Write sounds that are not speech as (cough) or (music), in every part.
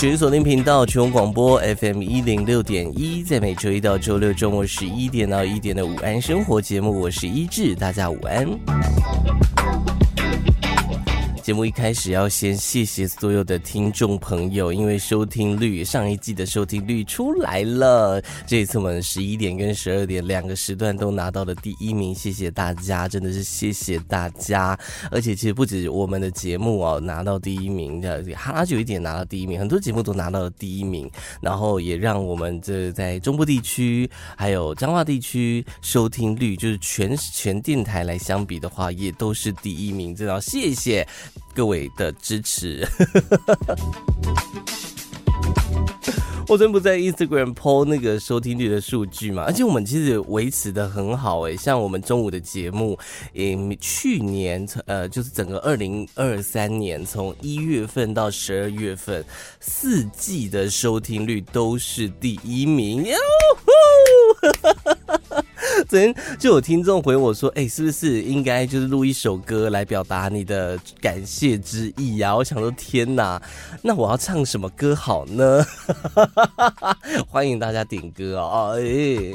全锁定频道全广播 FM 一零六点一，在每周一到周六中午十一点到一点的午安生活节目，我是一志，大家午安。节目一开始要先谢谢所有的听众朋友，因为收听率上一季的收听率出来了，这一次我们十一点跟十二点两个时段都拿到了第一名，谢谢大家，真的是谢谢大家。而且其实不止我们的节目哦拿到第一名的，哈拉久一点拿到第一名，很多节目都拿到了第一名，然后也让我们这在中部地区还有彰化地区收听率，就是全全电台来相比的话，也都是第一名，真的谢谢。各位的支持，(laughs) 我真不在 Instagram po 那个收听率的数据嘛？而且我们其实维持的很好诶，像我们中午的节目，嗯，去年呃，就是整个二零二三年从一月份到十二月份四季的收听率都是第一名。昨天就有听众回我说：“哎、是不是应该就是录一首歌来表达你的感谢之意呀？”我想说：“天哪，那我要唱什么歌好呢？” (laughs) 欢迎大家点歌哦！哎、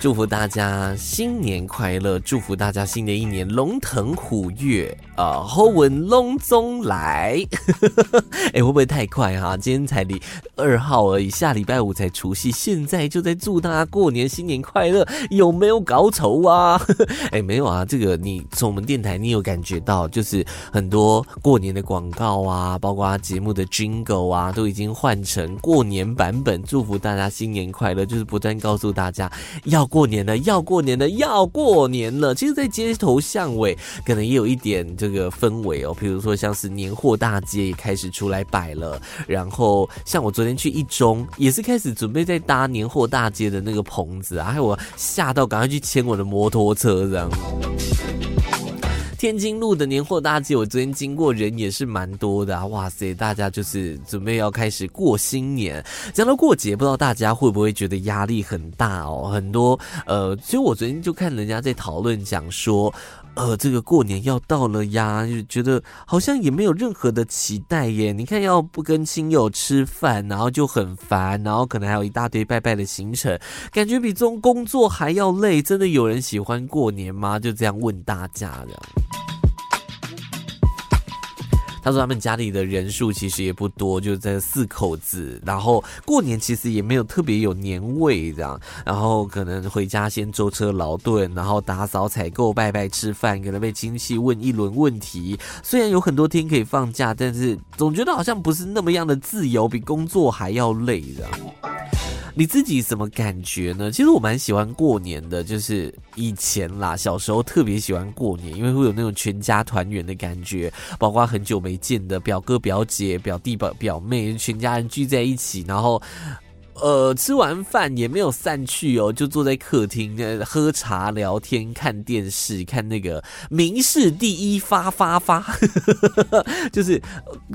祝福大家新年快乐！祝福大家新的一年龙腾虎跃啊，好运龙总来！(laughs) 哎、欸，会不会太快哈、今天才礼二号而已，下礼拜五才除夕，现在就在祝大家过年新年快乐，有没有搞丑啊？(laughs) 哎、欸，没有啊，这个你从我们电台，你有感觉到，就是很多过年的广告啊，包括节目的 Jingle 啊，都已经换成过年版本，祝福大家新年快乐，就是不断告诉大家要。过年了，要过年了，要过年了。其实，在街头巷尾，可能也有一点就这个氛围哦。比如说，像是年货大街也开始出来摆了。然后，像我昨天去一中，也是开始准备在搭年货大街的那个棚子啊，还有我吓到，赶快去牵我的摩托车这样。天津路的年货大街，我昨天经过，人也是蛮多的啊！哇塞，大家就是准备要开始过新年。讲到过节，不知道大家会不会觉得压力很大哦？很多呃，其实我昨天就看人家在讨论，讲说，呃，这个过年要到了呀，就觉得好像也没有任何的期待耶。你看，要不跟亲友吃饭，然后就很烦，然后可能还有一大堆拜拜的行程，感觉比这种工作还要累。真的有人喜欢过年吗？就这样问大家的。他说他们家里的人数其实也不多，就在四口子，然后过年其实也没有特别有年味这样，然后可能回家先舟车劳顿，然后打扫采购、拜拜吃饭，可能被亲戚问一轮问题。虽然有很多天可以放假，但是总觉得好像不是那么样的自由，比工作还要累的。你自己怎么感觉呢？其实我蛮喜欢过年的，就是以前啦，小时候特别喜欢过年，因为会有那种全家团圆的感觉，包括很久没见的表哥、表姐、表弟、表表妹，全家人聚在一起，然后。呃，吃完饭也没有散去哦，就坐在客厅喝茶、聊天、看电视，看那个民视第一发发发，就 (laughs) 是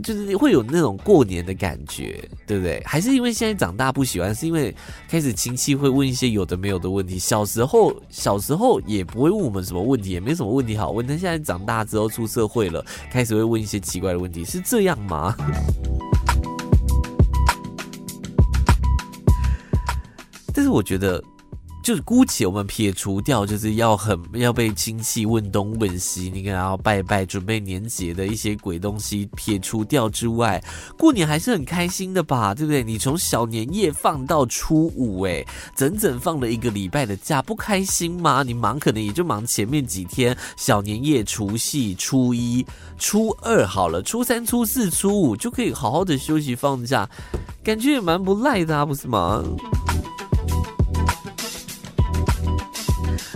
就是会有那种过年的感觉，对不对？还是因为现在长大不喜欢，是因为开始亲戚会问一些有的没有的问题。小时候小时候也不会问我们什么问题，也没什么问题好问。但现在长大之后出社会了，开始会问一些奇怪的问题，是这样吗？但是我觉得，就是姑且我们撇除掉，就是要很要被亲戚问东问西，你可能要拜拜准备年节的一些鬼东西撇除掉之外，过年还是很开心的吧，对不对？你从小年夜放到初五，诶，整整放了一个礼拜的假，不开心吗？你忙可能也就忙前面几天，小年夜、除夕、初一、初二好了，初三、初四、初五就可以好好的休息放假，感觉也蛮不赖的啊，不是吗？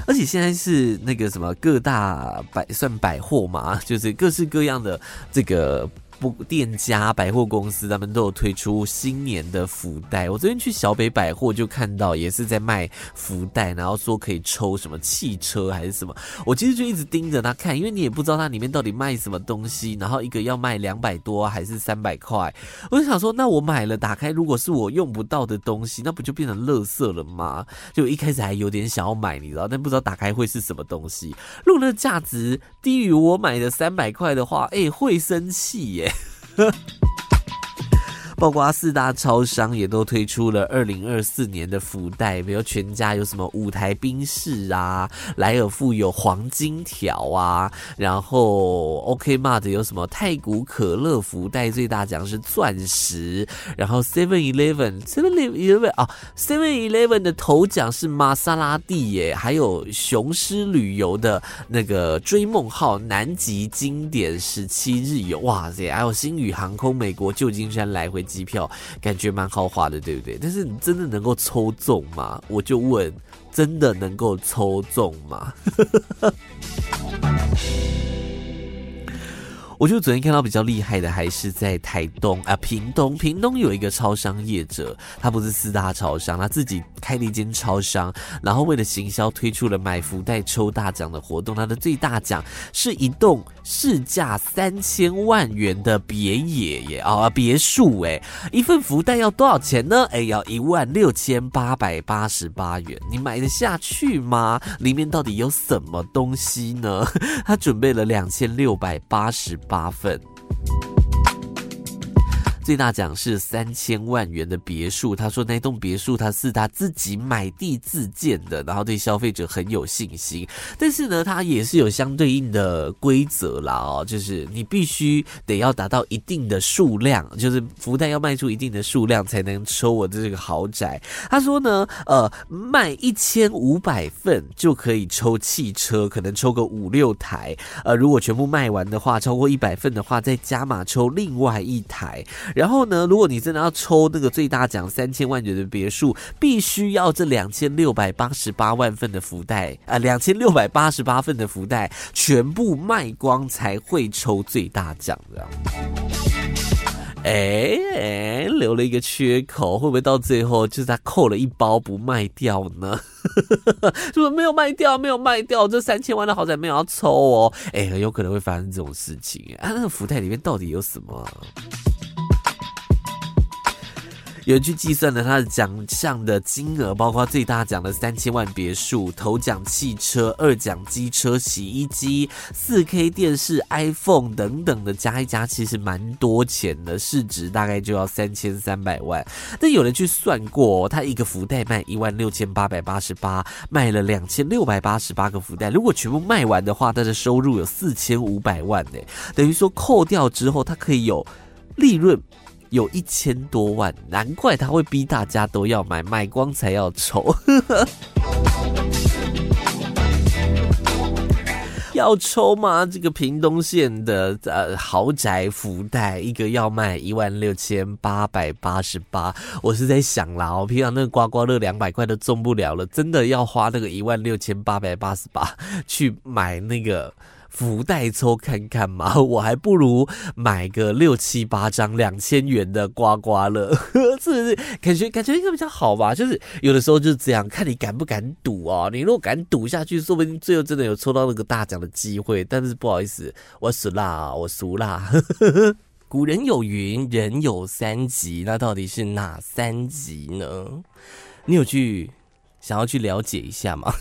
而且现在是那个什么各大百算百货嘛，就是各式各样的这个不店家百货公司，他们都有推出新年的福袋。我昨天去小北百货就看到，也是在卖福袋，然后说可以抽什么汽车还是什么。我其实就一直盯着他看，因为你也不知道它里面到底卖什么东西。然后一个要卖两百多还是三百块，我就想说，那我买了打开，如果是我用不到的东西，那不就变成垃圾了吗？就一开始还有点想要买，你知道，但不知道打开会是什么东西。如果那价值低于我买的三百块的话，哎，会生气耶。呵 (laughs) 包括四大超商也都推出了二零二四年的福袋，比如全家有什么五台冰室啊，莱尔富有黄金条啊，然后 OK Mart 有什么太古可乐福袋，最大奖是钻石，然后 Seven Eleven Seven Eleven 啊 Seven Eleven 的头奖是玛莎拉蒂耶，还有雄狮旅游的那个追梦号南极经典十七日游，哇塞，还有星宇航空美国旧金山来回。机票感觉蛮豪华的，对不对？但是你真的能够抽中吗？我就问，真的能够抽中吗？(laughs) 我就昨天看到比较厉害的，还是在台东啊，屏东。屏东有一个超商业者，他不是四大超商，他自己开了一间超商，然后为了行销，推出了买福袋抽大奖的活动。他的最大奖是一栋市价三千万元的别野耶啊别墅诶，一份福袋要多少钱呢？哎，要一万六千八百八十八元，你买得下去吗？里面到底有什么东西呢？(laughs) 他准备了两千六百八十八份。最大奖是三千万元的别墅，他说那栋别墅他是他自己买地自建的，然后对消费者很有信心。但是呢，他也是有相对应的规则啦哦，就是你必须得要达到一定的数量，就是福袋要卖出一定的数量才能抽我的这个豪宅。他说呢，呃，卖一千五百份就可以抽汽车，可能抽个五六台。呃，如果全部卖完的话，超过一百份的话，再加码抽另外一台。然后呢，如果你真的要抽那个最大奖三千万元的别墅，必须要这两千六百八十八万份的福袋啊，两千六百八十八份的福袋全部卖光才会抽最大奖的。哎哎，留了一个缺口，会不会到最后就是他扣了一包不卖掉呢？(laughs) 是不是没有卖掉？没有卖掉，这三千万的豪宅没有要抽哦。哎，很有可能会发生这种事情。啊，那个福袋里面到底有什么？有人去计算了他的奖项的金额，包括最大奖的三千万别墅、头奖汽车、二奖机车、洗衣机、四 K 电视、iPhone 等等的，加一加其实蛮多钱的，市值大概就要三千三百万。但有人去算过，他一个福袋卖一万六千八百八十八，卖了两千六百八十八个福袋，如果全部卖完的话，他的收入有四千五百万呢，等于说扣掉之后，他可以有利润。有一千多万，难怪他会逼大家都要买，买光才要抽。(laughs) 要抽吗？这个屏东县的呃豪宅福袋，一个要卖一万六千八百八十八。我是在想啦，我平常那个刮刮乐两百块都中不了了，真的要花那个一万六千八百八十八 (laughs) 去买那个。福袋抽看看嘛，(laughs) 我还不如买个六七八张两千元的刮刮乐，(laughs) 是不是？感觉感觉应该比较好吧？就是有的时候就是这样，看你敢不敢赌哦。你如果敢赌下去，说不定最后真的有抽到那个大奖的机会。但是不好意思，我死啦，我输啦。(laughs) 古人有云，人有三急，那到底是哪三急呢？你有去想要去了解一下吗？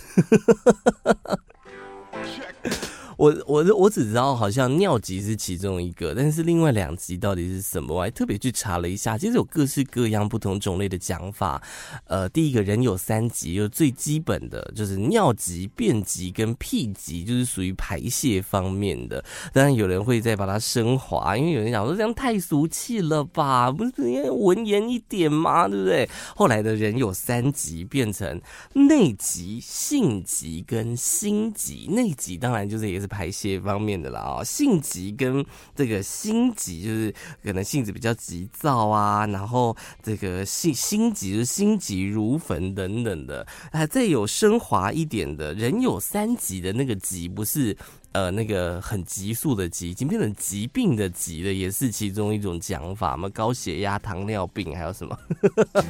我我我只知道好像尿急是其中一个，但是另外两急到底是什么？我还特别去查了一下，其实有各式各样不同种类的讲法。呃，第一个人有三急，就最基本的就是尿急、便急跟屁急，就是属于排泄方面的。当然有人会再把它升华，因为有人讲说这样太俗气了吧，不是应该文言一点吗？对不对？后来的人有三急变成内急、性急跟心急。内急当然就是也是。是排泄方面的啦、哦，性急跟这个心急就是可能性子比较急躁啊，然后这个心心急就心急如焚等等的，哎再有升华一点的人有三急的那个急不是。呃，那个很急速的急，已经变成疾病的急了，也是其中一种讲法嘛。高血压、糖尿病，还有什么？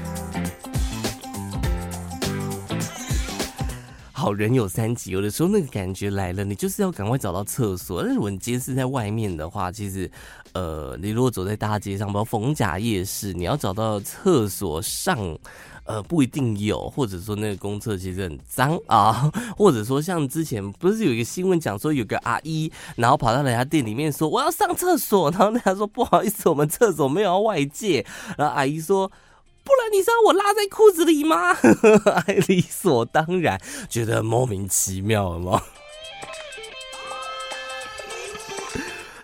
(laughs) 好人有三急，有的时候那个感觉来了，你就是要赶快找到厕所。但是如果你今天是在外面的话，其实，呃，你如果走在大街上，包括逢甲夜市，你要找到厕所上。呃，不一定有，或者说那个公厕其实很脏啊，(laughs) 或者说像之前不是有一个新闻讲说有个阿姨，然后跑到人家店里面说我要上厕所，然后人家说不好意思，我们厕所没有要外借，然后阿姨说不然你是要我拉在裤子里吗？(laughs) 理所当然，觉得莫名其妙了吗？(laughs)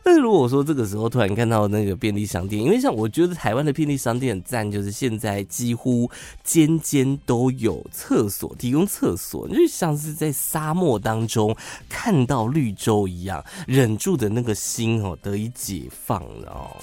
但如果说这个时候突然看到那个便利商店，因为像我觉得台湾的便利商店很赞，就是现在几乎间间都有厕所，提供厕所，就像是在沙漠当中看到绿洲一样，忍住的那个心哦得以解放了哦。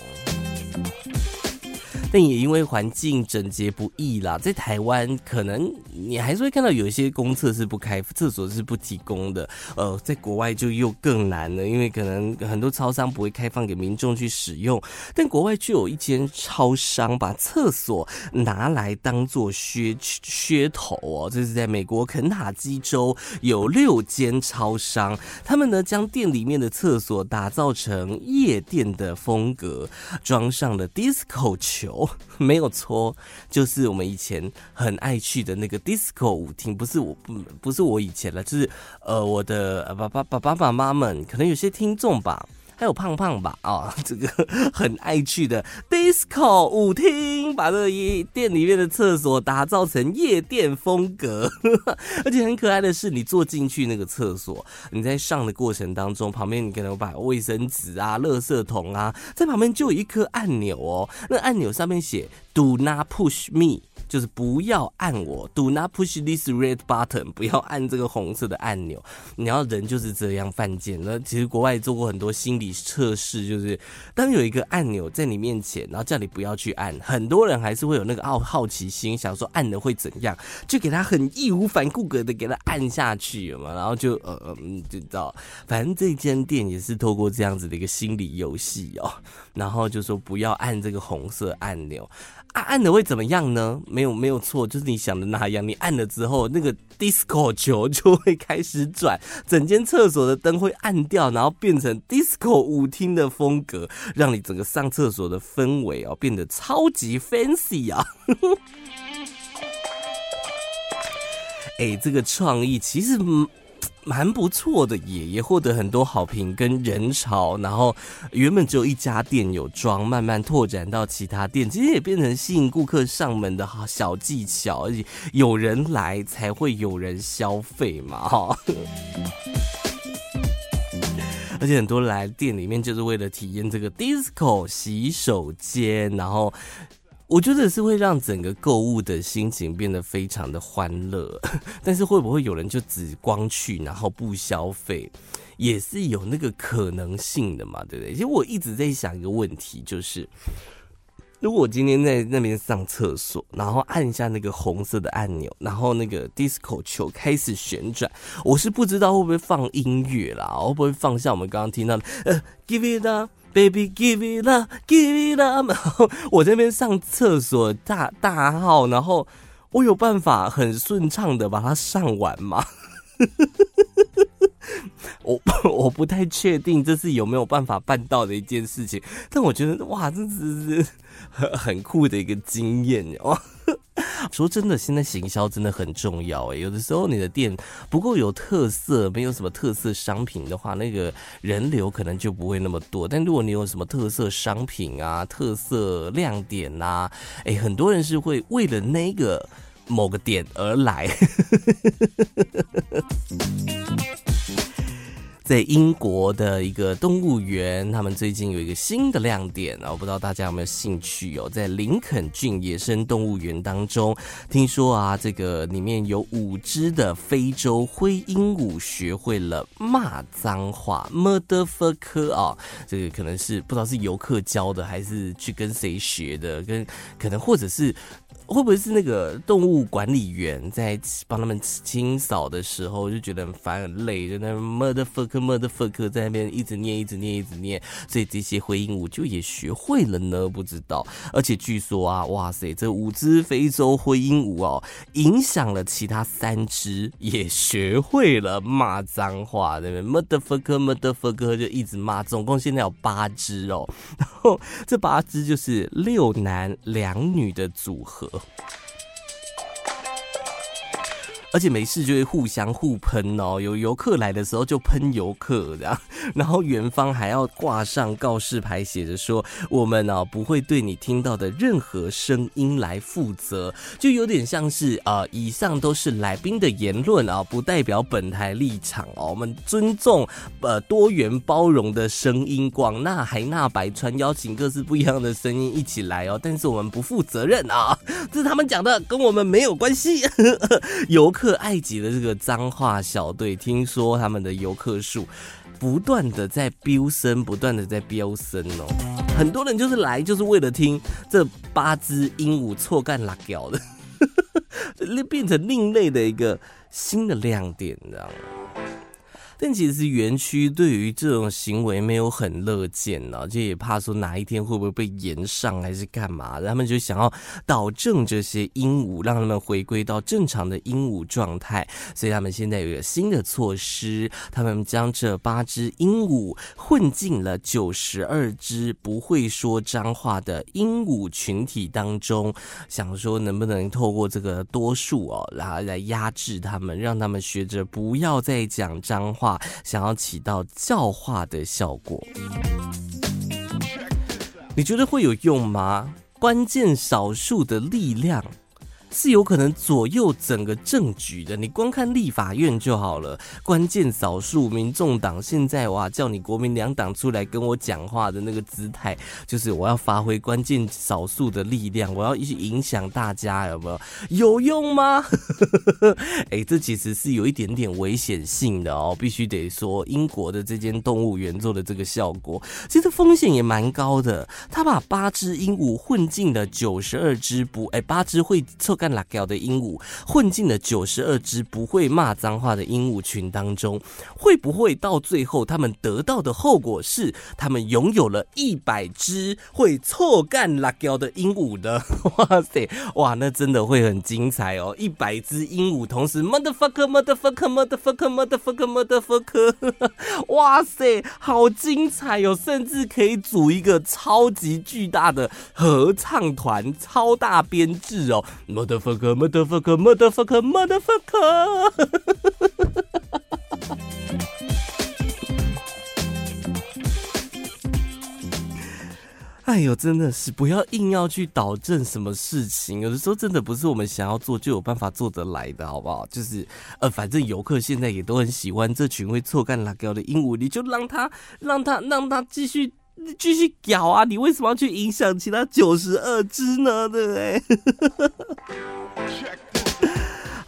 但也因为环境整洁不易啦，在台湾可能你还是会看到有一些公厕是不开，厕所是不提供的。呃，在国外就又更难了，因为可能很多超商不会开放给民众去使用。但国外就有一间超商把厕所拿来当做噱噱头哦，这是在美国肯塔基州有六间超商，他们呢将店里面的厕所打造成夜店的风格，装上了 disco 球。(laughs) 没有错，就是我们以前很爱去的那个 disco 舞厅，不是我不不是我以前了，就是呃我的爸爸爸爸爸妈们，可能有些听众吧。还有胖胖吧啊，(laughs) 这个很爱去的 disco 舞厅，把这一店里面的厕所打造成夜店风格，(laughs) 而且很可爱的是，你坐进去那个厕所，你在上的过程当中，旁边你可能把卫生纸啊、垃圾桶啊，在旁边就有一颗按钮哦，那按钮上面写 Do not push me。就是不要按我，Do not push this red button，不要按这个红色的按钮。你要人就是这样犯贱。那其实国外做过很多心理测试，就是当有一个按钮在你面前，然后叫你不要去按，很多人还是会有那个好好奇心，想说按了会怎样，就给他很义无反顾的给他按下去嘛，然后就呃嗯，就知道，反正这间店也是透过这样子的一个心理游戏哦，然后就说不要按这个红色按钮。啊、按了会怎么样呢？没有没有错，就是你想的那样。你按了之后，那个 disco 球就会开始转，整间厕所的灯会暗掉，然后变成 disco 舞厅的风格，让你整个上厕所的氛围哦变得超级 fancy 啊！(laughs) 哎、这个创意其实。蛮不错的，也也获得很多好评跟人潮，然后原本只有一家店有装，慢慢拓展到其他店，其实也变成吸引顾客上门的好小技巧，而且有人来才会有人消费嘛，哈。而且很多来店里面就是为了体验这个 disco 洗手间，然后。我觉得是会让整个购物的心情变得非常的欢乐，(laughs) 但是会不会有人就只光去然后不消费，也是有那个可能性的嘛，对不对？其实我一直在想一个问题，就是如果我今天在那边上厕所，然后按一下那个红色的按钮，然后那个 disco 球开始旋转，我是不知道会不会放音乐啦，会不会放像我们刚刚听到的呃，Give it up。Baby, give it up, give it up。然后我这边上厕所大大号，然后我有办法很顺畅的把它上完吗？(laughs) 我我不太确定这是有没有办法办到的一件事情，但我觉得哇，这是很很酷的一个经验哦。(laughs) 说真的，现在行销真的很重要哎。有的时候你的店不够有特色，没有什么特色商品的话，那个人流可能就不会那么多。但如果你有什么特色商品啊、特色亮点呐、啊，哎，很多人是会为了那个某个点而来。(laughs) 在英国的一个动物园，他们最近有一个新的亮点啊，我不知道大家有没有兴趣哦。在林肯郡野生动物园当中，听说啊，这个里面有五只的非洲灰鹦鹉学会了骂脏话，motherfucker 啊，这个可能是不知道是游客教的，还是去跟谁学的，跟可能或者是。会不会是那个动物管理员在帮他们清扫的时候就觉得很烦很累，就那 mother fuck mother fuck 在那边一直念一直念一直念，所以这些灰鹦鹉就也学会了呢？不知道。而且据说啊，哇塞，这五只非洲灰鹦鹉哦，影响了其他三只也学会了骂脏话，对不对？mother fuck mother fuck 就一直骂，总共现在有八只哦，然后这八只就是六男两女的组合。と。而且没事就会互相互喷哦，有游客来的时候就喷游客这样，(laughs) 然后园方还要挂上告示牌，写着说我们呢不会对你听到的任何声音来负责，就有点像是啊，以上都是来宾的言论啊，不代表本台立场哦，我们尊重呃多元包容的声音，广纳海纳百川，邀请各式不一样的声音一起来哦，但是我们不负责任啊，这是他们讲的，跟我们没有关系，游。(laughs) 可爱级的这个脏话小队，听说他们的游客数 (laughs) 不断的在飙升，不断的在飙升哦。很多人就是来就是为了听这八只鹦鹉错干辣椒的，(laughs) 变成另类的一个新的亮点，你知道吗？但其实园区对于这种行为没有很乐见呢，就也怕说哪一天会不会被延上还是干嘛，他们就想要导正这些鹦鹉，让他们回归到正常的鹦鹉状态。所以他们现在有一个新的措施，他们将这八只鹦鹉混进了九十二只不会说脏话的鹦鹉群体当中，想说能不能透过这个多数哦，然后来压制他们，让他们学着不要再讲脏话。想要起到教化的效果，你觉得会有用吗？关键少数的力量。是有可能左右整个政局的，你光看立法院就好了。关键少数，民众党现在哇，叫你国民两党出来跟我讲话的那个姿态，就是我要发挥关键少数的力量，我要一起影响大家，有没有？有用吗？(laughs) 哎、这其实是有一点点危险性的哦，必须得说，英国的这间动物园做的这个效果，其实风险也蛮高的。他把八只鹦鹉混进了九十二只不，哎、欸，八只会凑。干辣椒的鹦鹉混进了九十二只不会骂脏话的鹦鹉群当中，会不会到最后他们得到的后果是，他们拥有了一百只会臭干辣椒的鹦鹉的？(laughs) 哇塞，哇，那真的会很精彩哦！一百只鹦鹉同时 motherfucker motherfucker motherfucker motherfucker motherfucker，哇塞，好精彩哦！甚至可以组一个超级巨大的合唱团，超大编制哦。Motherfucker, motherfucker, motherfucker, motherfucker！(laughs) 哎呦，真的是不要硬要去导正什么事情，有的时候真的不是我们想要做就有办法做得来的，好不好？就是呃，反正游客现在也都很喜欢这群会错干辣椒的鹦鹉，你就让他、让他、让他继续。你继续搞啊！你为什么要去影响其他九十二只呢？对不对？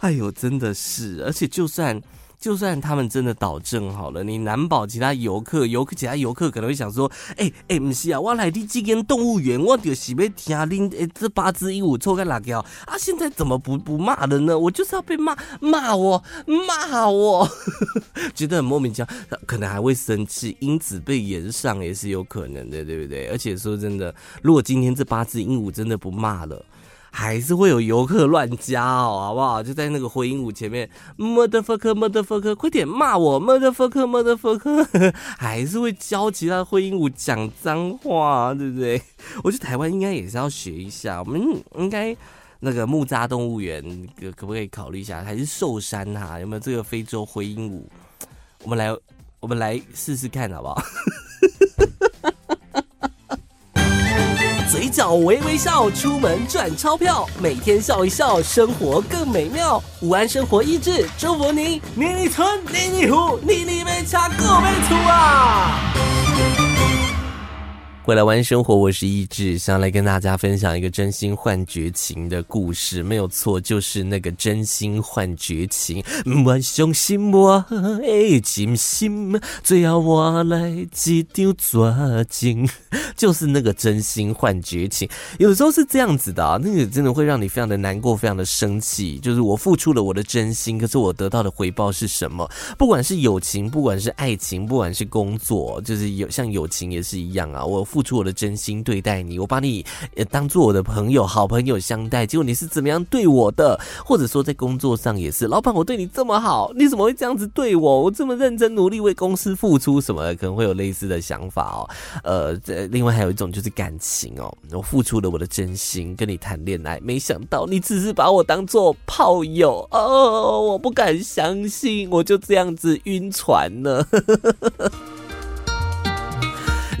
(laughs) 哎呦，真的是，而且就算。就算他们真的导正好了，你难保其他游客、游客其他游客可能会想说：“哎、欸、哎，不、是啊，我来的这间动物园，我就是要听恁哎这八只鹦鹉臭干辣椒啊！现在怎么不不骂了呢？我就是要被骂，骂我，骂我，(laughs) 觉得很莫名其妙，可能还会生气，因此被延上也是有可能的，对不对？而且说真的，如果今天这八只鹦鹉真的不骂了。还是会有游客乱加哦，好不好？就在那个灰鹦鹉前面，motherfucker motherfucker，快点骂我，motherfucker motherfucker，(laughs) 还是会教其他灰鹦鹉讲脏话，对不对？我觉得台湾应该也是要学一下，我们应该那个木栅动物园可可不可以考虑一下？还是寿山哈，有没有这个非洲灰鹦鹉？我们来，我们来试试看，好不好？(laughs) 嘴角微微笑，出门赚钞票，每天笑一笑，生活更美妙。午安生活益智，祝福您年年春，年年福，年年没差，过没错啊！回来玩生活，我是一志，想来跟大家分享一个真心换绝情的故事，没有错，就是那个真心换绝情。我相信我的真心，最后我来一张绝情，就是那个真心换绝情。有时候是这样子的啊，那个真的会让你非常的难过，非常的生气。就是我付出了我的真心，可是我得到的回报是什么？不管是友情，不管是爱情，不管是工作，就是有像友情也是一样啊，我付。出我的真心对待你，我把你当做我的朋友、好朋友相待，结果你是怎么样对我的？或者说在工作上也是，老板，我对你这么好，你怎么会这样子对我？我这么认真努力为公司付出，什么可能会有类似的想法哦。呃，这另外还有一种就是感情哦，我付出了我的真心跟你谈恋爱，没想到你只是把我当做炮友哦，我不敢相信，我就这样子晕船了。(laughs)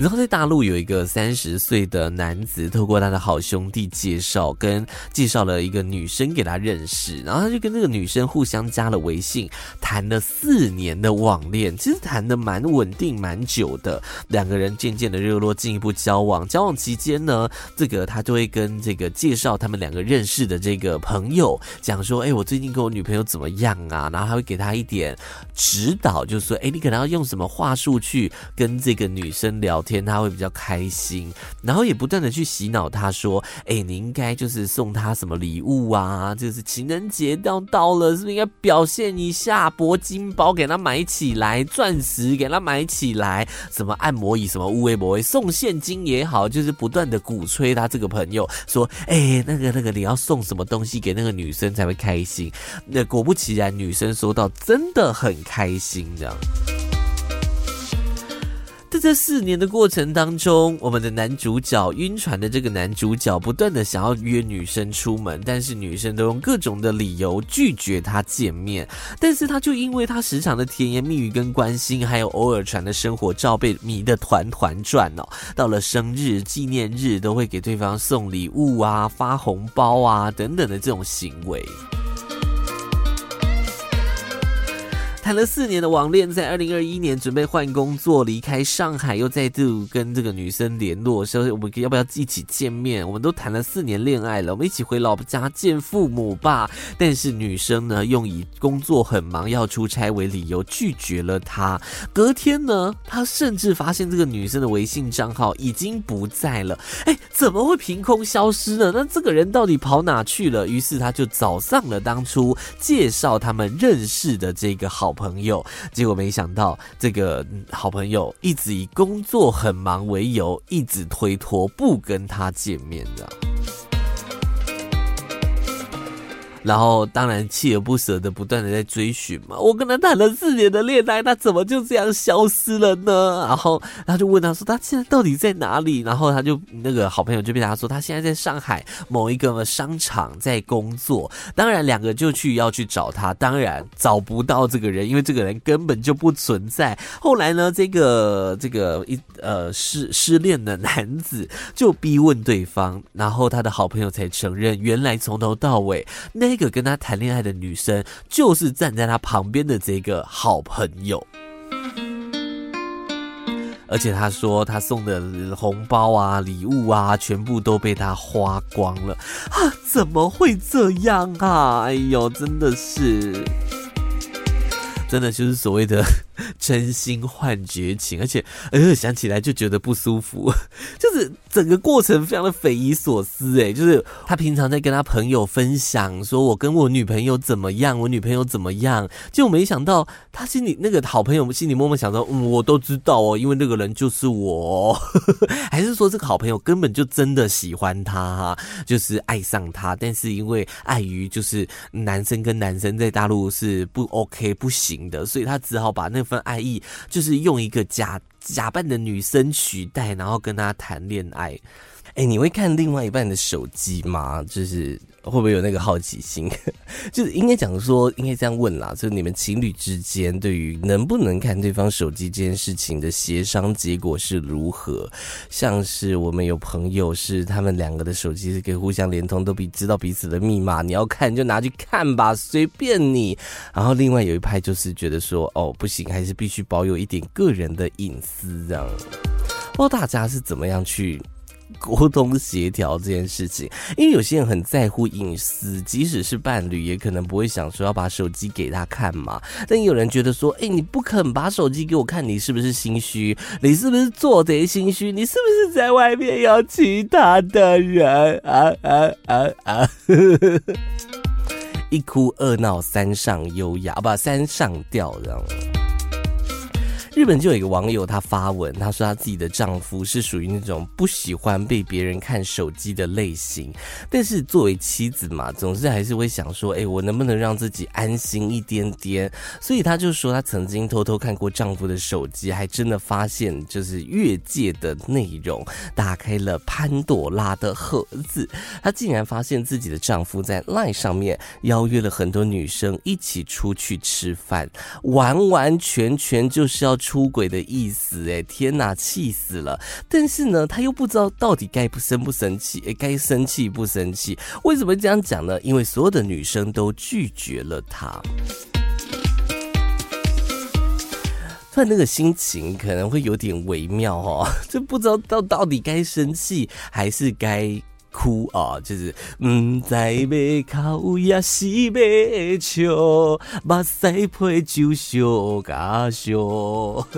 然后在大陆有一个三十岁的男子，透过他的好兄弟介绍，跟介绍了一个女生给他认识，然后他就跟这个女生互相加了微信，谈了四年的网恋，其实谈的蛮稳定、蛮久的。两个人渐渐的热络，进一步交往。交往期间呢，这个他就会跟这个介绍他们两个认识的这个朋友讲说：“哎，我最近跟我女朋友怎么样啊？”然后他会给他一点指导，就说：“哎，你可能要用什么话术去跟这个女生聊天。”他会比较开心，然后也不断的去洗脑他说：“哎，你应该就是送他什么礼物啊？就是情人节要到了，是不是应该表现一下？铂金包给他买起来，钻石给他买起来，什么按摩椅，什么乌龟不会送现金也好，就是不断的鼓吹他这个朋友说：哎，那个那个你要送什么东西给那个女生才会开心？那果不其然，女生收到真的很开心，这样。在这四年的过程当中，我们的男主角晕船的这个男主角不断的想要约女生出门，但是女生都用各种的理由拒绝他见面。但是他就因为他时常的甜言蜜语跟关心，还有偶尔传的生活照，被迷得团团转哦。到了生日、纪念日，都会给对方送礼物啊、发红包啊等等的这种行为。谈了四年的网恋，在二零二一年准备换工作，离开上海，又再度跟这个女生联络，说我们要不要一起见面？我们都谈了四年恋爱了，我们一起回老婆家见父母吧。但是女生呢，用以工作很忙要出差为理由拒绝了他。隔天呢，他甚至发现这个女生的微信账号已经不在了。哎，怎么会凭空消失呢？那这个人到底跑哪去了？于是他就找上了当初介绍他们认识的这个好好朋友，结果没想到这个好朋友一直以工作很忙为由，一直推脱不跟他见面的。然后当然锲而不舍的不断的在追寻嘛，我跟他谈了四年的恋爱，他怎么就这样消失了呢？然后他就问他说他现在到底在哪里？然后他就那个好朋友就被他说他现在在上海某一个商场在工作。当然两个就去要去找他，当然找不到这个人，因为这个人根本就不存在。后来呢，这个这个一呃失失恋的男子就逼问对方，然后他的好朋友才承认，原来从头到尾那。那个跟他谈恋爱的女生，就是站在他旁边的这个好朋友，而且他说他送的红包啊、礼物啊，全部都被他花光了啊！怎么会这样啊？哎呦，真的是，真的就是所谓的。真心换绝情，而且呃想起来就觉得不舒服，(laughs) 就是整个过程非常的匪夷所思哎，就是他平常在跟他朋友分享，说我跟我女朋友怎么样，我女朋友怎么样，就没想到他心里那个好朋友心里默默想说，嗯，我都知道哦，因为那个人就是我，(laughs) 还是说这个好朋友根本就真的喜欢他哈，就是爱上他，但是因为碍于就是男生跟男生在大陆是不 OK 不行的，所以他只好把那。份爱意就是用一个家假扮的女生取代，然后跟他谈恋爱。哎，你会看另外一半的手机吗？就是。会不会有那个好奇心？(laughs) 就是应该讲说，应该这样问啦。就是你们情侣之间对于能不能看对方手机这件事情的协商结果是如何？像是我们有朋友是他们两个的手机是可以互相连通，都比知道彼此的密码。你要看就拿去看吧，随便你。然后另外有一派就是觉得说，哦，不行，还是必须保有一点个人的隐私这样。不知道大家是怎么样去？沟通协调这件事情，因为有些人很在乎隐私，即使是伴侣，也可能不会想说要把手机给他看嘛。但有人觉得说，哎、你不肯把手机给我看，你是不是心虚？你是不是做贼心虚？你是不是在外面有其他的人？啊啊啊啊！一哭二闹三上优雅，不，三上吊这样。日本就有一个网友，他发文，他说他自己的丈夫是属于那种不喜欢被别人看手机的类型，但是作为妻子嘛，总是还是会想说，哎，我能不能让自己安心一点点？所以他就说，他曾经偷偷看过丈夫的手机，还真的发现就是越界的内容，打开了潘朵拉的盒子，他竟然发现自己的丈夫在 LINE 上面邀约了很多女生一起出去吃饭，完完全全就是要。出轨的意思，哎，天哪，气死了！但是呢，他又不知道到底该不生不生气，哎，该生气不生气？为什么这样讲呢？因为所有的女生都拒绝了他，突然那个心情可能会有点微妙哦，(laughs) 就不知道到到底该生气还是该。哭啊，就是唔知要哭也是要笑，目屎配酒烧加烧。(laughs)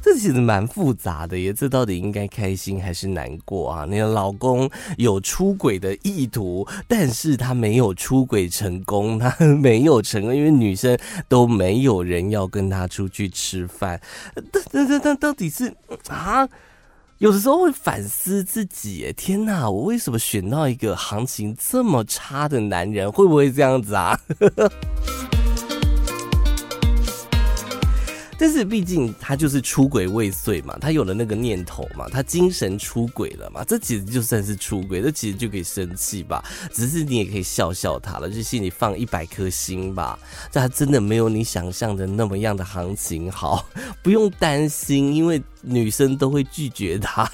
这其实蛮复杂的耶，这到底应该开心还是难过啊？你的老公有出轨的意图，但是他没有出轨成功，他没有成功，因为女生都没有人要跟他出去吃饭。但但但到底是啊？有的时候会反思自己，天哪，我为什么选到一个行情这么差的男人？会不会这样子啊？(laughs) 但是毕竟他就是出轨未遂嘛，他有了那个念头嘛，他精神出轨了嘛，这其实就算是出轨，这其实就可以生气吧。只是你也可以笑笑他了，就心里放一百颗心吧。这还真的没有你想象的那么样的行情好，(laughs) 不用担心，因为女生都会拒绝他。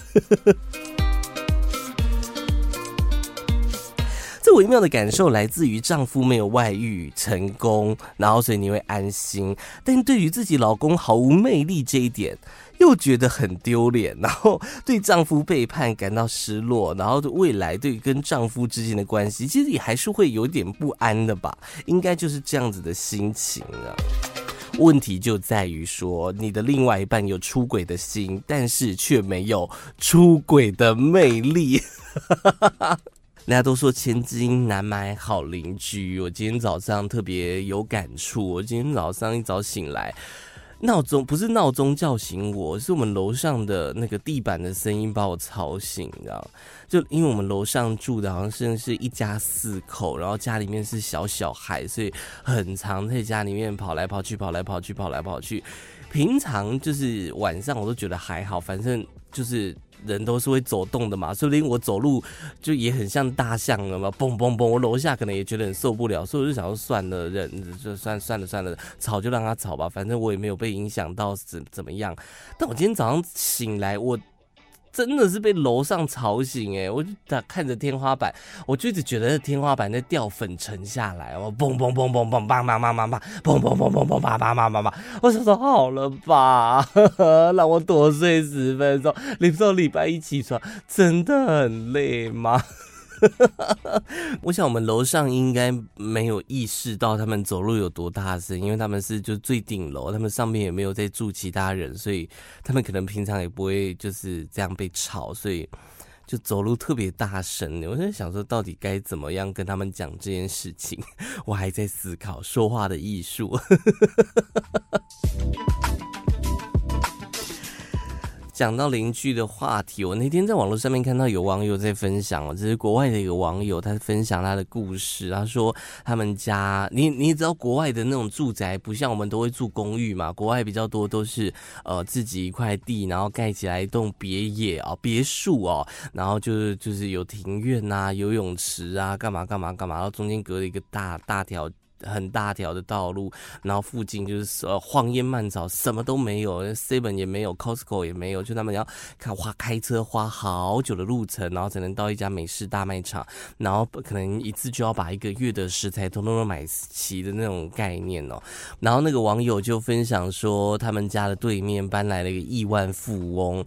这微妙的感受来自于丈夫没有外遇成功，然后所以你会安心，但对于自己老公毫无魅力这一点，又觉得很丢脸，然后对丈夫背叛感到失落，然后对未来对跟丈夫之间的关系，其实也还是会有点不安的吧？应该就是这样子的心情啊。问题就在于说，你的另外一半有出轨的心，但是却没有出轨的魅力。大家都说千金难买好邻居，我今天早上特别有感触。我今天早上一早醒来，闹钟不是闹钟叫醒我，是我们楼上的那个地板的声音把我吵醒，你知道？就因为我们楼上住的好像是是一家四口，然后家里面是小小孩，所以很常在家里面跑来跑去，跑来跑去，跑来跑去。平常就是晚上我都觉得还好，反正就是。人都是会走动的嘛，说不定我走路就也很像大象了嘛，嘣嘣嘣。我楼下可能也觉得很受不了，所以我就想说算了，人就算算了算了，吵就让他吵吧，反正我也没有被影响到怎怎么样。但我今天早上醒来，我。真的是被楼上吵醒哎！我就打看着天花板，我就一直觉得天花板在掉粉尘下来，我嘣嘣嘣嘣嘣，叭叭叭叭叭，嘣嘣嘣嘣嘣，叭叭叭叭叭。我想说好了吧，呵呵，让我多睡十分钟。你不知道礼拜一起床真的很累吗？(laughs) 我想我们楼上应该没有意识到他们走路有多大声，因为他们是就最顶楼，他们上面也没有在住其他人，所以他们可能平常也不会就是这样被吵，所以就走路特别大声。我在想说，到底该怎么样跟他们讲这件事情？(laughs) 我还在思考说话的艺术。(laughs) 讲到邻居的话题，我那天在网络上面看到有网友在分享哦，这是国外的一个网友，他分享他的故事。他说他们家，你你知道国外的那种住宅，不像我们都会住公寓嘛，国外比较多都是呃自己一块地，然后盖起来一栋别野啊别墅哦，然后就是就是有庭院呐、啊、游泳池啊，干嘛干嘛干嘛，然后中间隔了一个大大条。很大条的道路，然后附近就是呃荒烟蔓草，什么都没有，Seven 也没有，Costco 也没有，就他们要看花开车花好久的路程，然后才能到一家美式大卖场，然后可能一次就要把一个月的食材统统都买齐的那种概念哦。然后那个网友就分享说，他们家的对面搬来了一个亿万富翁。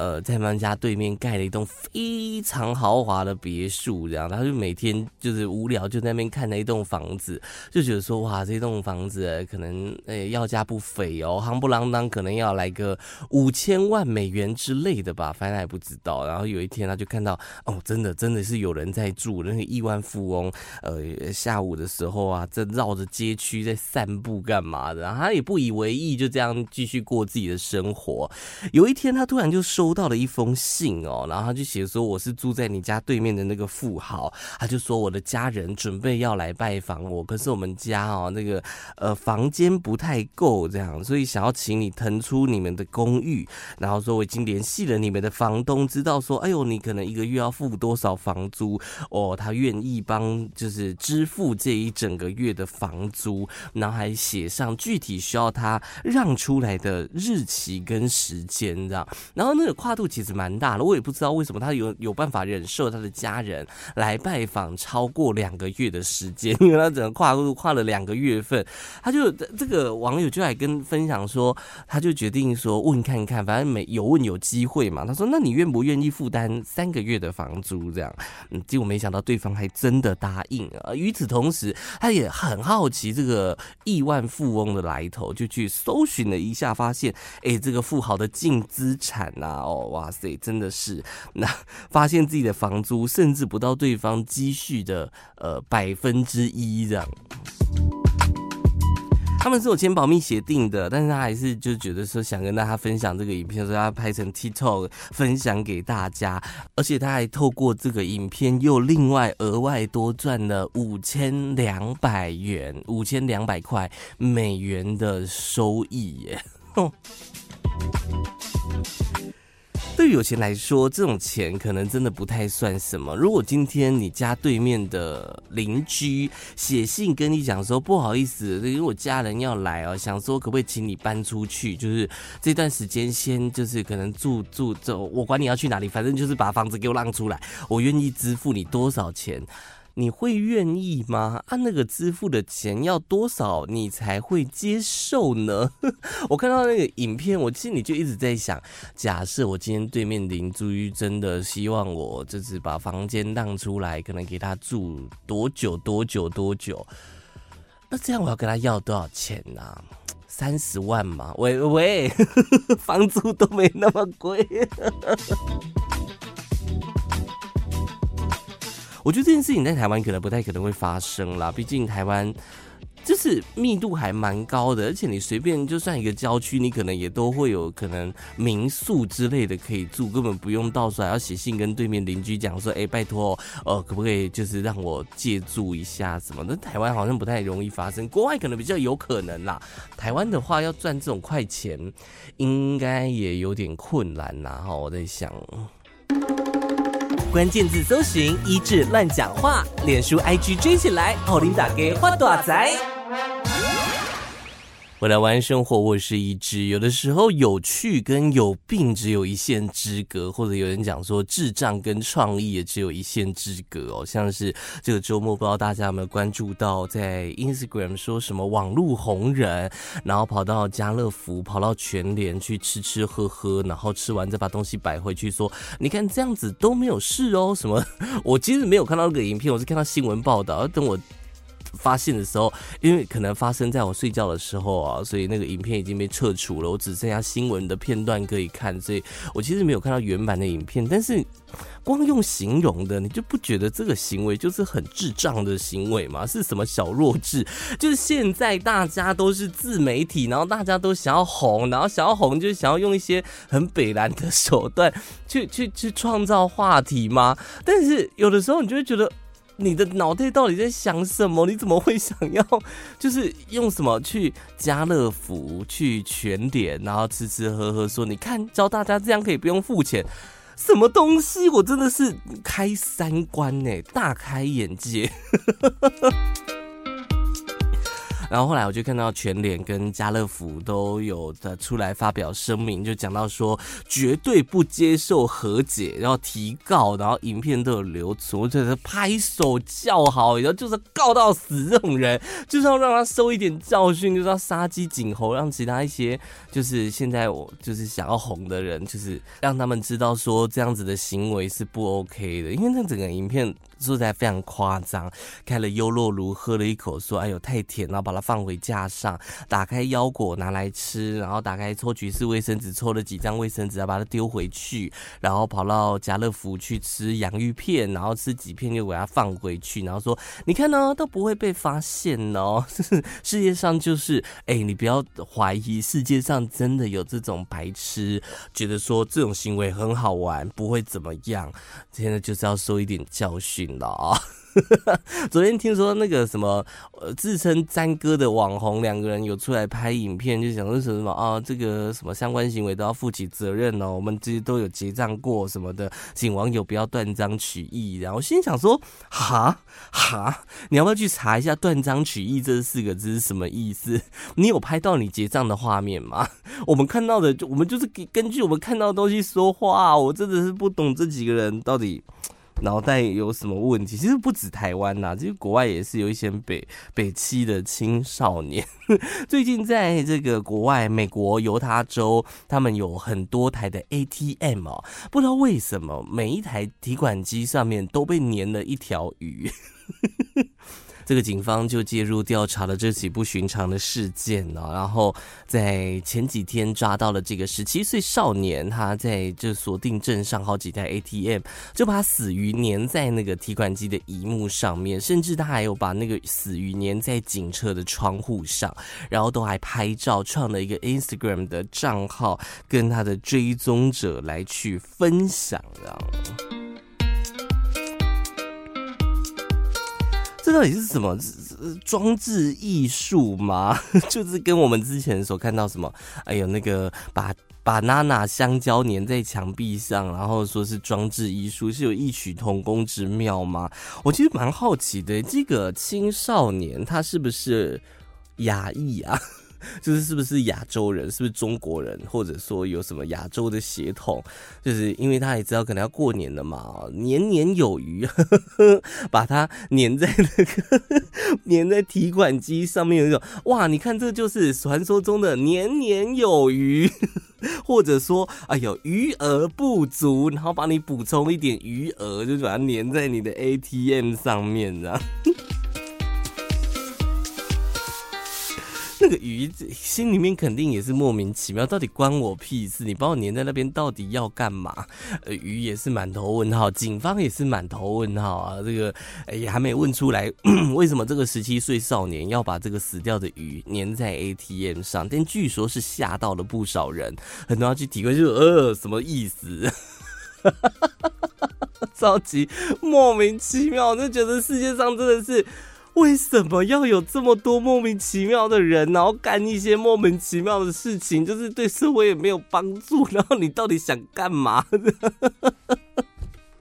呃，在他们家对面盖了一栋非常豪华的别墅，这样，他就每天就是无聊就在那边看那一栋房子，就觉得说哇，这栋房子可能呃、要价不菲哦，夯不啷当可能要来个五千万美元之类的吧，反正还不知道。然后有一天他就看到哦，真的真的是有人在住，那个亿万富翁，呃，下午的时候啊，在绕着街区在散步干嘛的，然后他也不以为意，就这样继续过自己的生活。有一天他突然就收。收到了一封信哦，然后他就写说，我是住在你家对面的那个富豪，他就说我的家人准备要来拜访我，可是我们家哦那个呃房间不太够这样，所以想要请你腾出你们的公寓，然后说我已经联系了你们的房东，知道说哎呦你可能一个月要付多少房租哦，他愿意帮就是支付这一整个月的房租，然后还写上具体需要他让出来的日期跟时间这样，然后那。跨度其实蛮大的，我也不知道为什么他有有办法忍受他的家人来拜访超过两个月的时间，因为他整个跨度跨了两个月份，他就这个网友就来跟分享说，他就决定说问看看，反正没有问有机会嘛。他说：“那你愿不愿意负担三个月的房租？”这样，(laughs) 嗯，结果没想到对方还真的答应啊。与此同时，他也很好奇这个亿万富翁的来头，就去搜寻了一下，发现，哎，这个富豪的净资产呐。哦，哇塞，真的是那发现自己的房租甚至不到对方积蓄的呃百分之一这样。他们是有签保密协定的，但是他还是就觉得说想跟大家分享这个影片，所以他拍成 TikTok 分享给大家，而且他还透过这个影片又另外额外多赚了五千两百元，五千两百块美元的收益耶。(laughs) 对于有钱来说，这种钱可能真的不太算什么。如果今天你家对面的邻居写信跟你讲说，不好意思，因为我家人要来哦，想说可不可以请你搬出去，就是这段时间先就是可能住住走，我管你要去哪里，反正就是把房子给我让出来，我愿意支付你多少钱。你会愿意吗？按、啊、那个支付的钱要多少，你才会接受呢？(laughs) 我看到那个影片，我心里就一直在想：假设我今天对面邻居真的希望我就是把房间让出来，可能给他住多久多久多久？那这样我要跟他要多少钱呢、三十万嘛？喂喂，(laughs) 房租都没那么贵。我觉得这件事情在台湾可能不太可能会发生啦，毕竟台湾就是密度还蛮高的，而且你随便就算一个郊区，你可能也都会有可能民宿之类的可以住，根本不用到处还要写信跟对面邻居讲说，哎，拜托，呃，可不可以就是让我借住一下什么的？台湾好像不太容易发生，国外可能比较有可能啦。台湾的话要赚这种快钱，应该也有点困难啦。哈，我在想。关键字搜寻一治乱讲话，脸书 IG 追起来，奥琳打给花大仔。我来玩生活，我是一只。有的时候有趣跟有病只有一线之隔，或者有人讲说智障跟创意也只有一线之隔哦。像是这个周末，不知道大家有没有关注到，在 Instagram 说什么网络红人，然后跑到家乐福、跑到全联去吃吃喝喝，然后吃完再把东西摆回去，说你看这样子都没有事哦。什么？我其实没有看到那个影片，我是看到新闻报道。等我。发现的时候，因为可能发生在我睡觉的时候啊，所以那个影片已经被撤除了，我只剩下新闻的片段可以看，所以我其实没有看到原版的影片。但是光用形容的，你就不觉得这个行为就是很智障的行为吗？是什么小弱智？就是现在大家都是自媒体，然后大家都想要红，然后想要红就是想要用一些很北蓝的手段去去去创造话题吗？但是有的时候你就会觉得。你的脑袋到底在想什么？你怎么会想要就是用什么去家乐福、去全点，然后吃吃喝喝，说你看教大家这样可以不用付钱，什么东西？我真的是开三观呢，大开眼界。然后后来我就看到全联跟家乐福都有的出来发表声明，就讲到说绝对不接受和解，然后提告，然后影片都有留存，我觉得拍手叫好，然后就是告到死这种人，就是要让他受一点教训，就是要杀鸡儆猴，让其他一些就是现在我就是想要红的人，就是让他们知道说这样子的行为是不 OK 的，因为那整个影片。说起来非常夸张，开了优酪乳喝了一口，说：“哎呦太甜了！”然后把它放回架上，打开腰果拿来吃，然后打开抽橘式卫生纸，抽了几张卫生纸，要把它丢回去，然后跑到家乐福去吃洋芋片，然后吃几片又给它放回去，然后说：“你看呢，都不会被发现哦。(laughs) ”世界上就是，哎，你不要怀疑，世界上真的有这种白痴，觉得说这种行为很好玩，不会怎么样。现在就是要受一点教训。了 (laughs) 昨天听说那个什么，呃，自称詹哥的网红两个人有出来拍影片，就讲说什么啊，这个什么相关行为都要负起责任哦，我们这些都有结账过什么的，请网友不要断章取义。然后心想说，哈 (laughs) 哈，你要不要去查一下“断章取义”这四个字是什么意思？你有拍到你结账的画面吗？(laughs) 我们看到的，就我们就是根据我们看到的东西说话。我真的是不懂这几个人到底。脑袋有什么问题？其实不止台湾呐，其实国外也是有一些北北七的青少年。(laughs) 最近在这个国外，美国犹他州，他们有很多台的 ATM 哦，不知道为什么每一台提款机上面都被粘了一条鱼。(laughs) 这个警方就介入调查了这起不寻常的事件呢，然后在前几天抓到了这个十七岁少年，他在这锁定镇上好几台 ATM，就把死鱼粘在那个提款机的荧幕上面，甚至他还有把那个死鱼粘在警车的窗户上，然后都还拍照，创了一个 Instagram 的账号，跟他的追踪者来去分享，这样。这到底是什么装置艺术吗？(laughs) 就是跟我们之前所看到什么，哎呦，那个把把娜娜香蕉粘在墙壁上，然后说是装置艺术，是有异曲同工之妙吗？我其实蛮好奇的，这个青少年他是不是压抑啊？就是是不是亚洲人，是不是中国人，或者说有什么亚洲的血统？就是因为他也知道可能要过年了嘛，年年有余，(laughs) 把它粘在那个粘在提款机上面，有一种哇，你看这就是传说中的年年有余，(laughs) 或者说哎呦余额不足，然后帮你补充一点余额，就把它粘在你的 ATM 上面，这样。那个鱼心里面肯定也是莫名其妙，到底关我屁事？你把我粘在那边到底要干嘛？呃，鱼也是满头问号，警方也是满头问号啊！这个也还没问出来，(clears throat) 为什么这个十七岁少年要把这个死掉的鱼粘在 ATM 上？但据说是吓到了不少人，很多人要去体会，就是呃什么意思？(laughs) 超级莫名其妙，就觉得世界上真的是。为什么要有这么多莫名其妙的人，然后干一些莫名其妙的事情？就是对社会也没有帮助，然后你到底想干嘛？(laughs)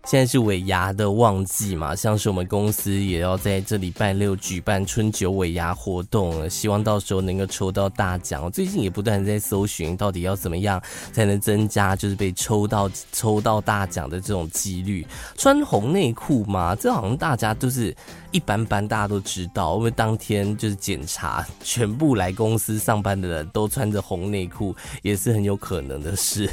现在是尾牙的旺季嘛，像是我们公司也要在这礼拜六举办春酒尾牙活动，希望到时候能够抽到大奖。最近也不断在搜寻，到底要怎么样才能增加就是被抽到抽到大奖的这种几率？穿红内裤吗？这好像大家都是一般般，大家都知道，因为当天就是检查，全部来公司上班的人都穿着红内裤，也是很有可能的事。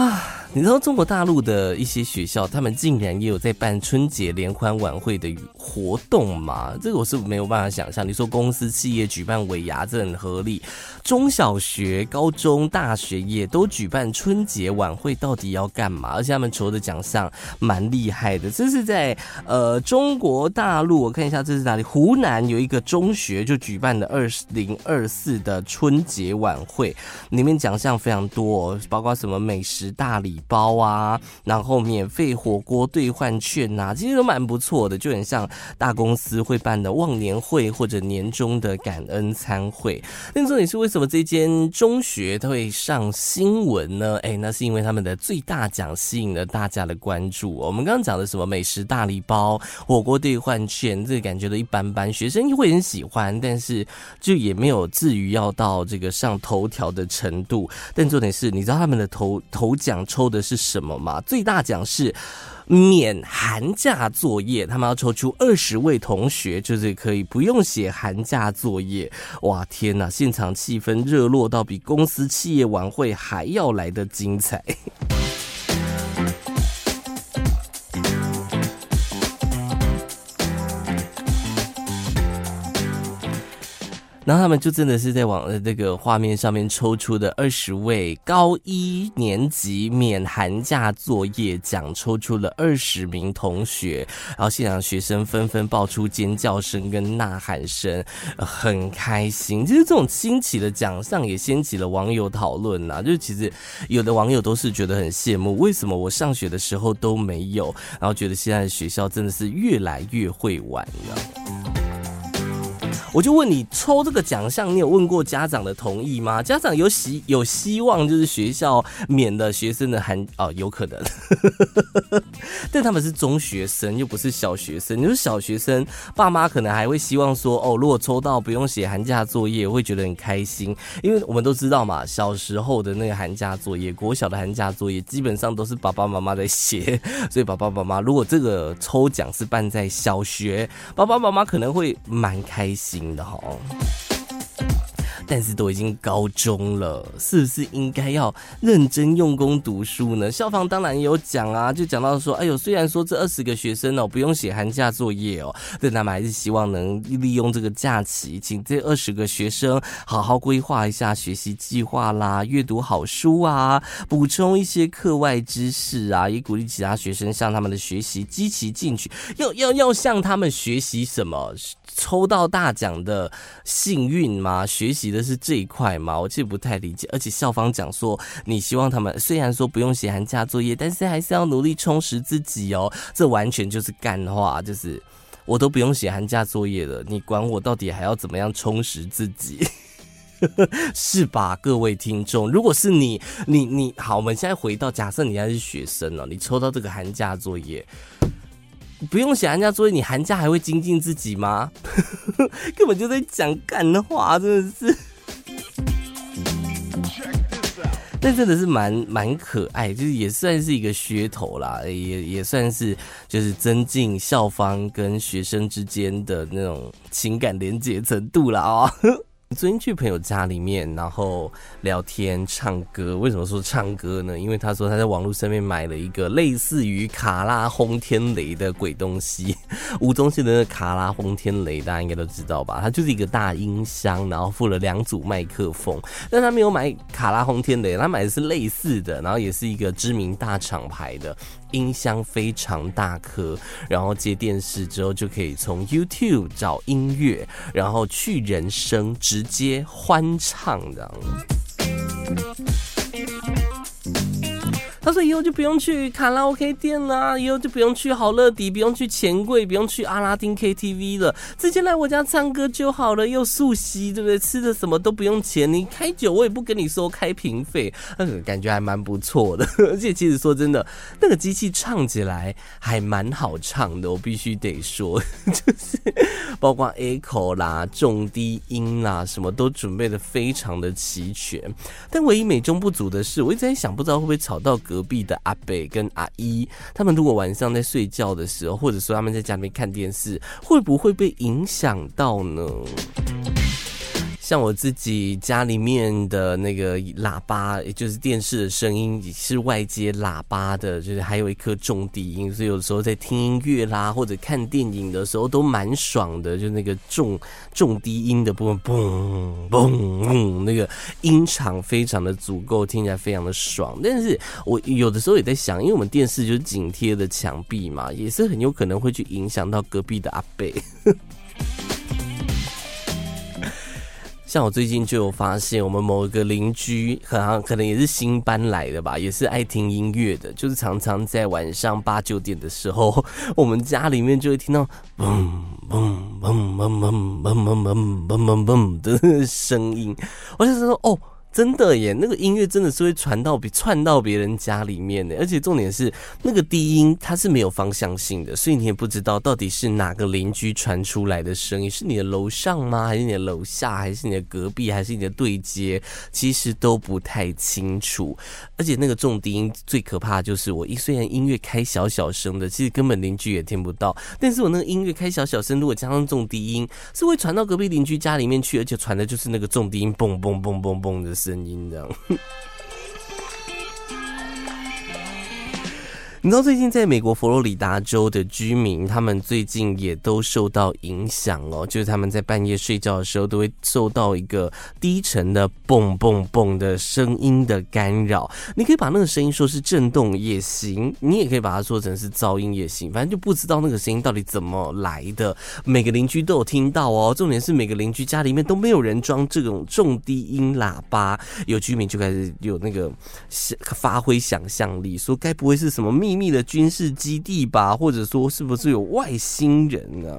Ah. (sighs) (sighs) 你知道中国大陆的一些学校，他们竟然也有在办春节联欢晚会的活动吗？这个我是没有办法想象。你说公司企业举办尾牙，这很合理。中小学、高中、大学也都举办春节晚会，到底要干嘛？而且他们筹的奖项蛮厉害的。这是在呃中国大陆，我看一下这是哪里？湖南有一个中学就举办了二零二四的春节晚会，里面奖项非常多，包括什么美食大礼包啊，然后免费火锅兑换券呐、啊，其实都蛮不错的，就很像大公司会办的忘年会或者年终的感恩餐会。那重点是为什么这间中学它会上新闻呢？哎，那是因为他们的最大奖吸引了大家的关注。我们刚刚讲的什么美食大礼包、火锅兑换券，这个感觉都一般般，学生会很喜欢，但是就也没有至于要到这个上头条的程度。但重点是，你知道他们的头头奖抽的是什么吗？最大奖是免寒假作业，他们要抽出二十位同学，就是可以不用写寒假作业。哇，天哪！现场气氛热络到比公司企业晚会还要来得精彩。然后他们就真的是在往那个画面上面抽出的二十位高一年级免寒假作业奖，抽出了二十名同学，然后现场学生纷纷爆出尖叫声跟呐喊声，很开心。其实这种新奇的奖项也掀起了网友讨论呐，就是其实有的网友都是觉得很羡慕，为什么我上学的时候都没有？然后觉得现在学校真的是越来越会玩了。我就问你，抽这个奖项，你有问过家长的同意吗？家长有希有希望，就是学校免了学生的寒哦，有可能，(laughs) 但他们是中学生，又不是小学生。你说小学生，爸妈可能还会希望说，哦，如果抽到不用写寒假作业，会觉得很开心，因为我们都知道嘛，小时候的那个寒假作业，国小的寒假作业，基本上都是爸爸妈妈在写，(laughs) 所以爸爸妈妈如果这个抽奖是办在小学，爸爸妈妈可能会蛮开心。的哈。但是都已经高中了，是不是应该要认真用功读书呢？校方当然也有讲啊，就讲到说，哎呦，虽然说这二十个学生哦不用写寒假作业哦，但他们还是希望能利用这个假期，请这二十个学生好好规划一下学习计划啦，阅读好书啊，补充一些课外知识啊，也鼓励其他学生向他们的学习积极进取，要要要向他们学习什么？抽到大奖的幸运吗？学习的是这一块吗？我其实不太理解。而且校方讲说，你希望他们虽然说不用写寒假作业，但是还是要努力充实自己哦。这完全就是干话，就是我都不用写寒假作业了，你管我到底还要怎么样充实自己？(laughs) 是吧，各位听众？如果是你，你你好，我们现在回到假设你还是学生了，你抽到这个寒假作业。不用写寒假作业，你寒假还会精进自己吗？(laughs) 根本就在讲干话，真的是。(laughs) 但真的是蛮蛮可爱，就是也算是一个噱头啦，也也算是就是增进校方跟学生之间的那种情感连结程度了啊。昨天去朋友家里面，然后聊天唱歌。为什么说唱歌呢？因为他说他在网络上面买了一个类似于卡拉轰天雷的鬼东西。(laughs) 吴宗宪的卡拉轰天雷，大家应该都知道吧？它就是一个大音箱，然后附了两组麦克风。但他没有买卡拉轰天雷，他买的是类似的，然后也是一个知名大厂牌的。音箱非常大颗，然后接电视之后就可以从 YouTube 找音乐，然后去人声直接欢唱的：“以后就不用去卡拉 OK 店啦，以后就不用去好乐迪，不用去钱柜，不用去阿拉丁 KTV 了，直接来我家唱歌就好了，又素席，对不对？吃的什么都不用钱，你开酒我也不跟你收开瓶费，那个感觉还蛮不错的。而且其实说真的，那个机器唱起来还蛮好唱的，我必须得说，就是包括 echo 啦、重低音啦，什么都准备的非常的齐全。但唯一美中不足的是，我一直在想，不知道会不会吵到隔。” B 的阿北跟阿姨，他们如果晚上在睡觉的时候，或者说他们在家里面看电视，会不会被影响到呢？像我自己家里面的那个喇叭，也就是电视的声音，是外接喇叭的，就是还有一颗重低音，所以有时候在听音乐啦或者看电影的时候都蛮爽的，就那个重重低音的部分，嘣嘣嘣，那个音场非常的足够，听起来非常的爽。但是我有的时候也在想，因为我们电视就是紧贴的墙壁嘛，也是很有可能会去影响到隔壁的阿贝。像我最近就有发现，我们某一个邻居，可能可能也是新搬来的吧，也是爱听音乐的，就是常常在晚上八九点的时候，(laughs) 我们家里面就会听到嘣嘣嘣嘣嘣嘣嘣嘣嘣嘣嘣的声音，我就说哦。真的耶，那个音乐真的是会传到比窜到别人家里面的，而且重点是那个低音它是没有方向性的，所以你也不知道到底是哪个邻居传出来的声音，是你的楼上吗？还是你的楼下？还是你的隔壁？还是你的对接？其实都不太清楚。而且那个重低音最可怕就是我一虽然音乐开小小声的，其实根本邻居也听不到，但是我那个音乐开小小声，如果加上重低音，是会传到隔壁邻居家里面去，而且传的就是那个重低音嘣嘣嘣嘣嘣的。音这样。你知道最近在美国佛罗里达州的居民，他们最近也都受到影响哦，就是他们在半夜睡觉的时候，都会受到一个低沉的嘣嘣嘣的声音的干扰。你可以把那个声音说是震动也行，你也可以把它说成是噪音也行，反正就不知道那个声音到底怎么来的。每个邻居都有听到哦，重点是每个邻居家里面都没有人装这种重低音喇叭，有居民就开始有那个想发挥想象力，说该不会是什么秘密的军事基地吧，或者说是不是有外星人呢？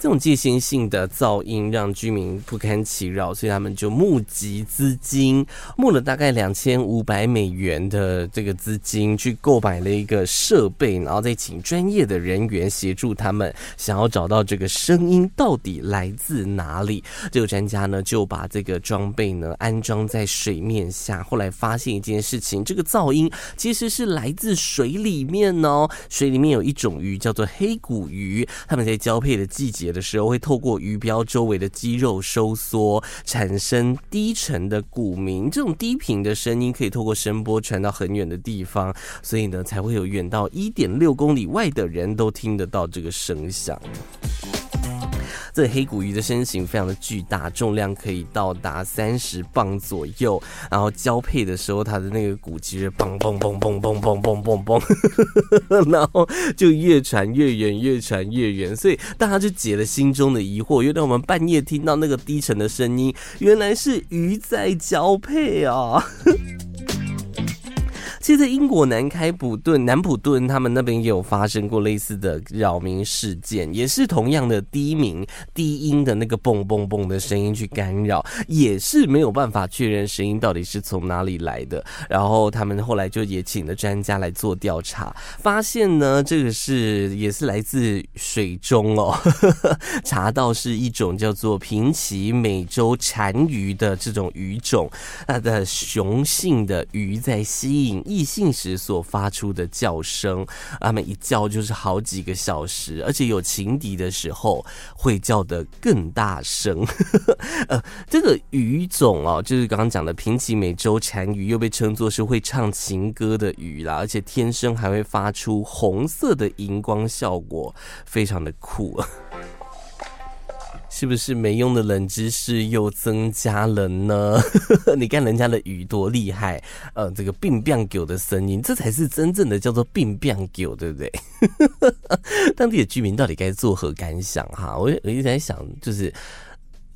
这种界限性的噪音让居民不堪其扰，所以他们就募集资金，募了大概两千五百美元的这个资金，去购买了一个设备，然后再请专业的人员协助他们，想要找到这个声音到底来自哪里。这个专家呢就把这个装备呢安装在水面下，后来发现一件事情，这个噪音其实是来自水里面哦。水里面有一种鱼叫做黑骨鱼，它们在交配的季节的时候会透过鱼标周围的肌肉收缩，产生低沉的鼓鸣。这种低频的声音可以透过声波传到很远的地方，所以呢，才会有远到一点六公里外的人都听得到这个声响。这黑骨鱼的身形非常的巨大，重量可以到达三十磅左右。然后交配的时候，它的那个骨肌是嘣嘣嘣嘣嘣嘣嘣嘣嘣，(laughs) 然后就越传越远，越传越远。所以大家就解了心中的疑惑：原来我们半夜听到那个低沉的声音，原来是鱼在交配啊！其实，英国南开普顿、南普顿，他们那边也有发生过类似的扰民事件，也是同样的低鸣、低音的那个嘣嘣嘣的声音去干扰，也是没有办法确认声音到底是从哪里来的。然后他们后来就也请了专家来做调查，发现呢，这个是也是来自水中哦，(laughs) 查到是一种叫做平鳍美洲蟾鱼的这种鱼种，它的雄性的鱼在吸引。异性时所发出的叫声，他们一叫就是好几个小时，而且有情敌的时候会叫得更大声。(laughs) 呃，这个鱼种哦，就是刚刚讲的平奇美洲蟾鱼，又被称作是会唱情歌的鱼啦，而且天生还会发出红色的荧光效果，非常的酷。是不是没用的冷知识又增加了呢？(laughs) 你看人家的鱼多厉害，呃，这个病变狗的声音，这才是真正的叫做病变狗，对不对？(laughs) 当地的居民到底该作何感想？哈，我我一直在想，就是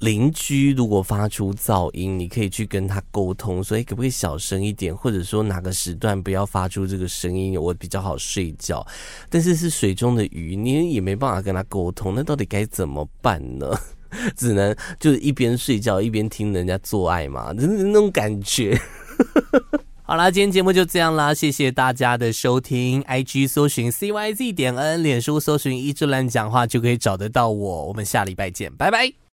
邻居如果发出噪音，你可以去跟他沟通，所以可不可以小声一点，或者说哪个时段不要发出这个声音，我比较好睡觉。但是是水中的鱼，你也没办法跟他沟通，那到底该怎么办呢？(laughs) 只能就是一边睡觉一边听人家做爱嘛，就是那种感觉。(laughs) 好啦，今天节目就这样啦，谢谢大家的收听。IG 搜寻 CYZ 点 N，脸书搜寻一志乱讲话就可以找得到我。我们下礼拜见，拜拜。